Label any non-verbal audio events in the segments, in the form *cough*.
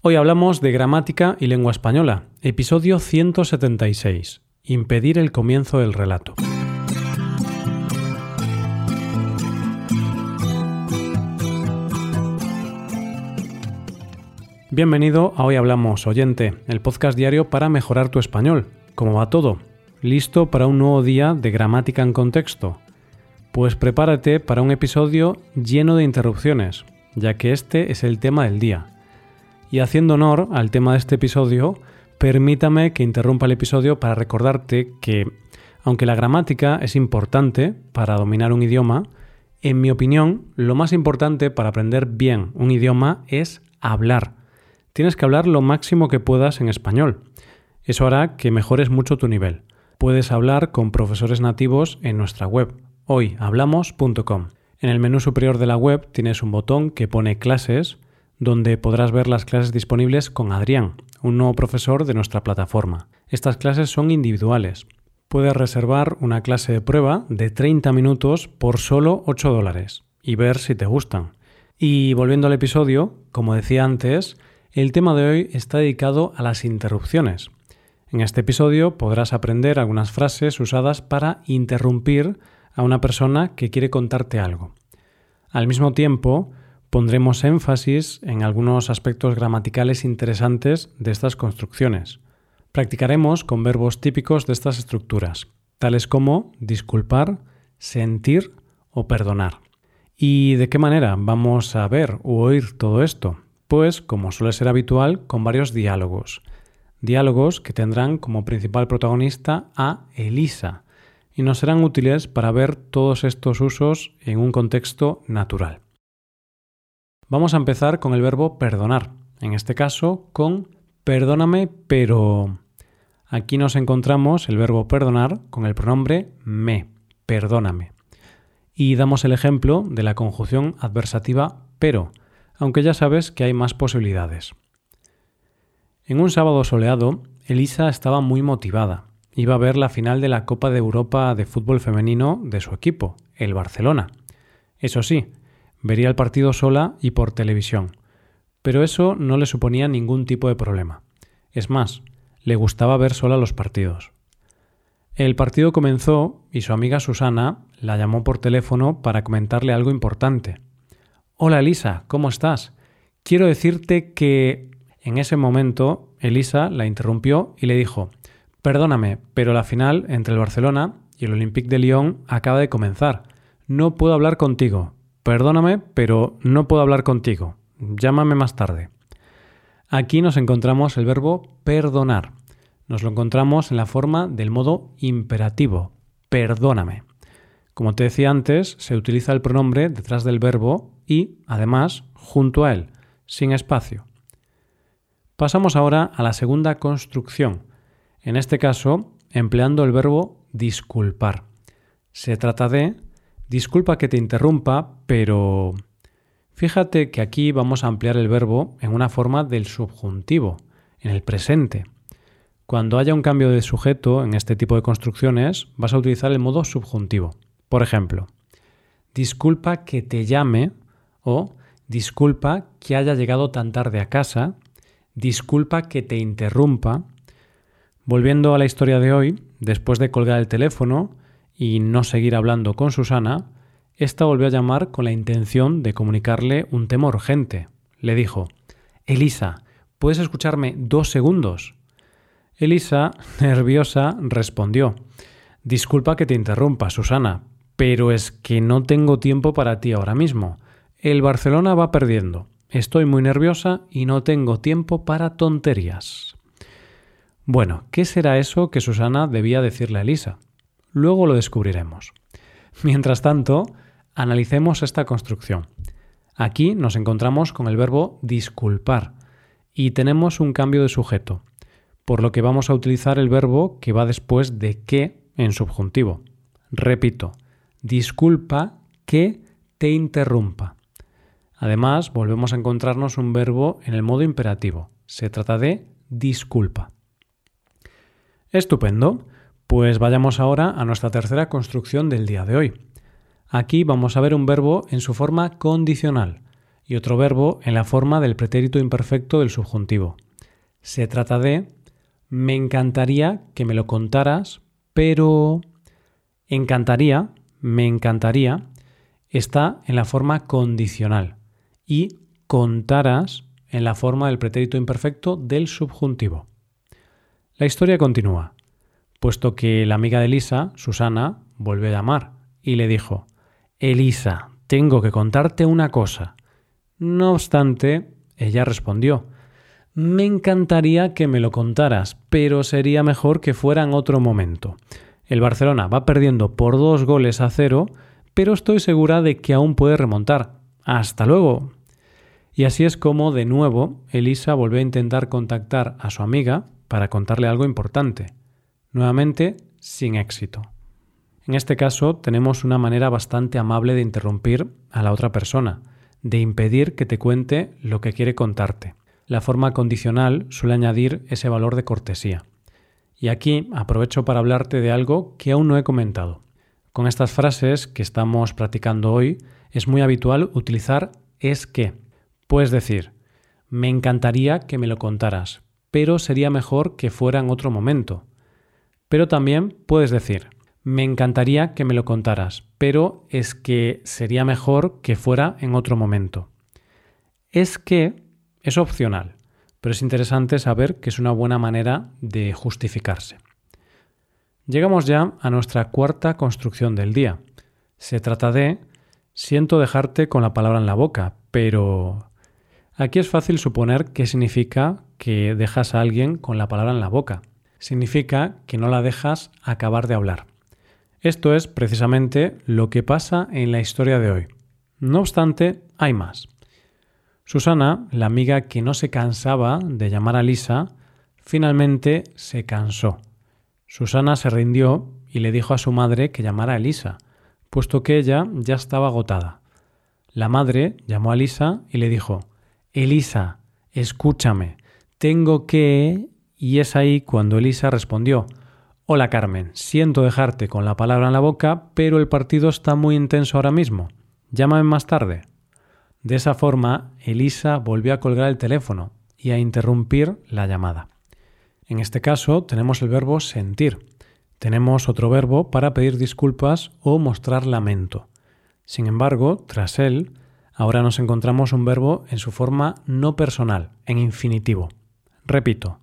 Hoy hablamos de gramática y lengua española, episodio 176, impedir el comienzo del relato. Bienvenido a Hoy Hablamos, oyente, el podcast diario para mejorar tu español. ¿Cómo va todo? ¿Listo para un nuevo día de gramática en contexto? Pues prepárate para un episodio lleno de interrupciones, ya que este es el tema del día y haciendo honor al tema de este episodio, permítame que interrumpa el episodio para recordarte que, aunque la gramática es importante para dominar un idioma, en mi opinión, lo más importante para aprender bien un idioma es hablar. Tienes que hablar lo máximo que puedas en español. Eso hará que mejores mucho tu nivel. Puedes hablar con profesores nativos en nuestra web, hoyhablamos.com. En el menú superior de la web tienes un botón que pone clases donde podrás ver las clases disponibles con Adrián, un nuevo profesor de nuestra plataforma. Estas clases son individuales. Puedes reservar una clase de prueba de 30 minutos por solo 8 dólares y ver si te gustan. Y volviendo al episodio, como decía antes, el tema de hoy está dedicado a las interrupciones. En este episodio podrás aprender algunas frases usadas para interrumpir a una persona que quiere contarte algo. Al mismo tiempo, pondremos énfasis en algunos aspectos gramaticales interesantes de estas construcciones. Practicaremos con verbos típicos de estas estructuras, tales como disculpar, sentir o perdonar. ¿Y de qué manera vamos a ver u oír todo esto? Pues, como suele ser habitual, con varios diálogos. Diálogos que tendrán como principal protagonista a Elisa y nos serán útiles para ver todos estos usos en un contexto natural. Vamos a empezar con el verbo perdonar, en este caso con perdóname, pero aquí nos encontramos el verbo perdonar con el pronombre me, perdóname. Y damos el ejemplo de la conjunción adversativa pero, aunque ya sabes que hay más posibilidades. En un sábado soleado, Elisa estaba muy motivada. Iba a ver la final de la Copa de Europa de fútbol femenino de su equipo, el Barcelona. Eso sí, Vería el partido sola y por televisión, pero eso no le suponía ningún tipo de problema. Es más, le gustaba ver sola los partidos. El partido comenzó y su amiga Susana la llamó por teléfono para comentarle algo importante. Hola Elisa, ¿cómo estás? Quiero decirte que... En ese momento, Elisa la interrumpió y le dijo, Perdóname, pero la final entre el Barcelona y el Olympique de Lyon acaba de comenzar. No puedo hablar contigo. Perdóname, pero no puedo hablar contigo. Llámame más tarde. Aquí nos encontramos el verbo perdonar. Nos lo encontramos en la forma del modo imperativo. Perdóname. Como te decía antes, se utiliza el pronombre detrás del verbo y, además, junto a él, sin espacio. Pasamos ahora a la segunda construcción, en este caso empleando el verbo disculpar. Se trata de Disculpa que te interrumpa, pero fíjate que aquí vamos a ampliar el verbo en una forma del subjuntivo, en el presente. Cuando haya un cambio de sujeto en este tipo de construcciones, vas a utilizar el modo subjuntivo. Por ejemplo, disculpa que te llame o disculpa que haya llegado tan tarde a casa, disculpa que te interrumpa. Volviendo a la historia de hoy, después de colgar el teléfono, y no seguir hablando con Susana, ésta volvió a llamar con la intención de comunicarle un tema urgente. Le dijo, Elisa, ¿puedes escucharme dos segundos? Elisa, *laughs* nerviosa, respondió, Disculpa que te interrumpa, Susana, pero es que no tengo tiempo para ti ahora mismo. El Barcelona va perdiendo. Estoy muy nerviosa y no tengo tiempo para tonterías. Bueno, ¿qué será eso que Susana debía decirle a Elisa? Luego lo descubriremos. Mientras tanto, analicemos esta construcción. Aquí nos encontramos con el verbo disculpar y tenemos un cambio de sujeto, por lo que vamos a utilizar el verbo que va después de que en subjuntivo. Repito, disculpa que te interrumpa. Además, volvemos a encontrarnos un verbo en el modo imperativo. Se trata de disculpa. Estupendo. Pues vayamos ahora a nuestra tercera construcción del día de hoy. Aquí vamos a ver un verbo en su forma condicional y otro verbo en la forma del pretérito imperfecto del subjuntivo. Se trata de me encantaría que me lo contaras, pero encantaría, me encantaría, está en la forma condicional y contaras en la forma del pretérito imperfecto del subjuntivo. La historia continúa, puesto que la amiga de Elisa, Susana, vuelve a llamar y le dijo, Elisa, tengo que contarte una cosa. No obstante, ella respondió, me encantaría que me lo contaras, pero sería mejor que fuera en otro momento. El Barcelona va perdiendo por dos goles a cero, pero estoy segura de que aún puede remontar. Hasta luego. Y así es como, de nuevo, Elisa volvió a intentar contactar a su amiga para contarle algo importante. Nuevamente, sin éxito. En este caso, tenemos una manera bastante amable de interrumpir a la otra persona, de impedir que te cuente lo que quiere contarte. La forma condicional suele añadir ese valor de cortesía. Y aquí aprovecho para hablarte de algo que aún no he comentado. Con estas frases que estamos practicando hoy, es muy habitual utilizar es que. Puedes decir, me encantaría que me lo contaras, pero sería mejor que fuera en otro momento. Pero también puedes decir, me encantaría que me lo contaras, pero es que sería mejor que fuera en otro momento. Es que es opcional, pero es interesante saber que es una buena manera de justificarse. Llegamos ya a nuestra cuarta construcción del día. Se trata de siento dejarte con la palabra en la boca, pero aquí es fácil suponer qué significa que dejas a alguien con la palabra en la boca. Significa que no la dejas acabar de hablar. Esto es precisamente lo que pasa en la historia de hoy. No obstante, hay más. Susana, la amiga que no se cansaba de llamar a Lisa, finalmente se cansó. Susana se rindió y le dijo a su madre que llamara a Elisa, puesto que ella ya estaba agotada. La madre llamó a Lisa y le dijo Elisa, escúchame, tengo que... y es ahí cuando Elisa respondió Hola Carmen, siento dejarte con la palabra en la boca, pero el partido está muy intenso ahora mismo. Llámame más tarde. De esa forma, Elisa volvió a colgar el teléfono y a interrumpir la llamada. En este caso tenemos el verbo sentir. Tenemos otro verbo para pedir disculpas o mostrar lamento. Sin embargo, tras él, ahora nos encontramos un verbo en su forma no personal, en infinitivo. Repito,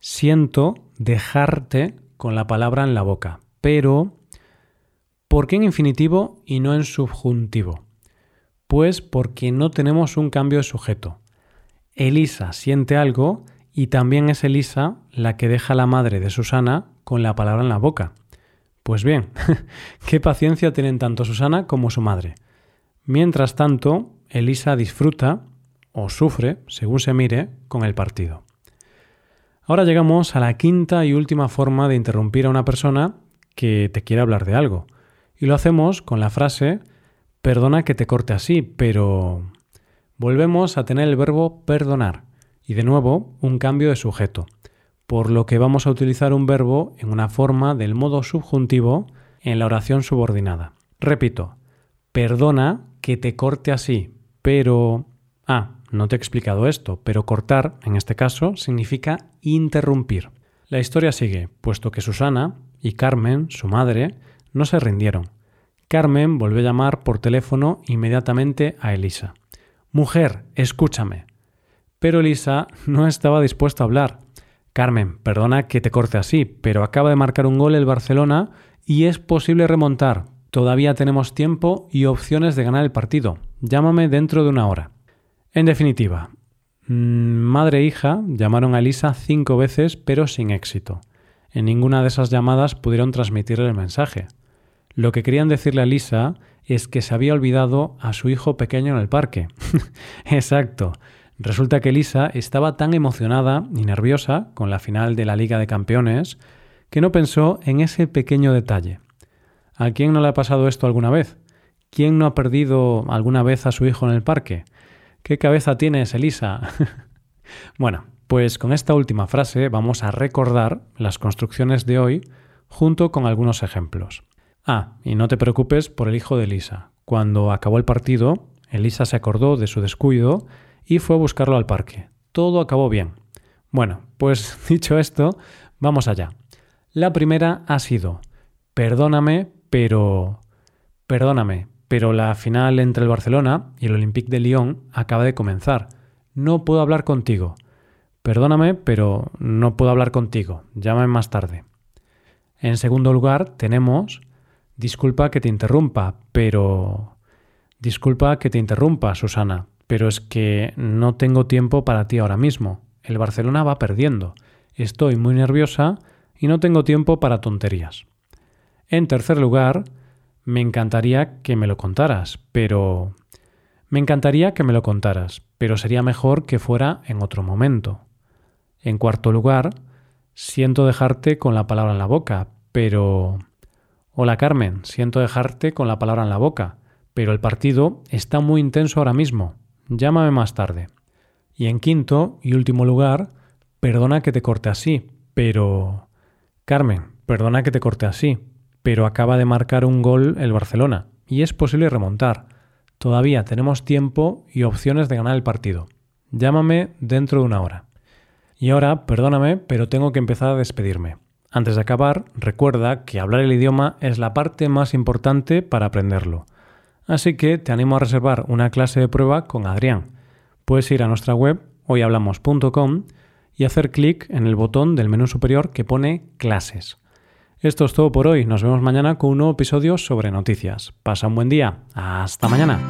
siento dejarte con la palabra en la boca. Pero, ¿por qué en infinitivo y no en subjuntivo? Pues porque no tenemos un cambio de sujeto. Elisa siente algo y también es Elisa la que deja a la madre de Susana con la palabra en la boca. Pues bien, *laughs* qué paciencia tienen tanto Susana como su madre. Mientras tanto, Elisa disfruta o sufre, según se mire, con el partido. Ahora llegamos a la quinta y última forma de interrumpir a una persona que te quiere hablar de algo. Y lo hacemos con la frase perdona que te corte así, pero... Volvemos a tener el verbo perdonar y de nuevo un cambio de sujeto, por lo que vamos a utilizar un verbo en una forma del modo subjuntivo en la oración subordinada. Repito, perdona que te corte así, pero... Ah, no te he explicado esto, pero cortar, en este caso, significa interrumpir. La historia sigue, puesto que Susana y Carmen, su madre, no se rindieron. Carmen volvió a llamar por teléfono inmediatamente a Elisa. Mujer, escúchame. Pero Elisa *laughs* no estaba dispuesta a hablar. Carmen, perdona que te corte así, pero acaba de marcar un gol el Barcelona y es posible remontar. Todavía tenemos tiempo y opciones de ganar el partido. Llámame dentro de una hora. En definitiva, mm, madre e hija llamaron a Elisa cinco veces pero sin éxito. En ninguna de esas llamadas pudieron transmitirle el mensaje. Lo que querían decirle a Elisa es que se había olvidado a su hijo pequeño en el parque. *laughs* Exacto. Resulta que Elisa estaba tan emocionada y nerviosa con la final de la Liga de Campeones que no pensó en ese pequeño detalle. ¿A quién no le ha pasado esto alguna vez? ¿Quién no ha perdido alguna vez a su hijo en el parque? ¿Qué cabeza tienes, Elisa? *laughs* bueno, pues con esta última frase vamos a recordar las construcciones de hoy junto con algunos ejemplos. Ah, y no te preocupes por el hijo de Elisa. Cuando acabó el partido, Elisa se acordó de su descuido y fue a buscarlo al parque. Todo acabó bien. Bueno, pues *laughs* dicho esto, vamos allá. La primera ha sido, perdóname, pero... Perdóname, pero la final entre el Barcelona y el Olympique de Lyon acaba de comenzar. No puedo hablar contigo. Perdóname, pero no puedo hablar contigo. Llámame más tarde. En segundo lugar, tenemos Disculpa que te interrumpa, pero... Disculpa que te interrumpa, Susana, pero es que no tengo tiempo para ti ahora mismo. El Barcelona va perdiendo. Estoy muy nerviosa y no tengo tiempo para tonterías. En tercer lugar, me encantaría que me lo contaras, pero... Me encantaría que me lo contaras, pero sería mejor que fuera en otro momento. En cuarto lugar, siento dejarte con la palabra en la boca, pero... Hola Carmen, siento dejarte con la palabra en la boca, pero el partido está muy intenso ahora mismo. Llámame más tarde. Y en quinto y último lugar, perdona que te corte así, pero... Carmen, perdona que te corte así, pero acaba de marcar un gol el Barcelona y es posible remontar. Todavía tenemos tiempo y opciones de ganar el partido. Llámame dentro de una hora. Y ahora, perdóname, pero tengo que empezar a despedirme. Antes de acabar, recuerda que hablar el idioma es la parte más importante para aprenderlo. Así que te animo a reservar una clase de prueba con Adrián. Puedes ir a nuestra web hoyhablamos.com y hacer clic en el botón del menú superior que pone clases. Esto es todo por hoy. Nos vemos mañana con un nuevo episodio sobre noticias. Pasa un buen día. Hasta mañana.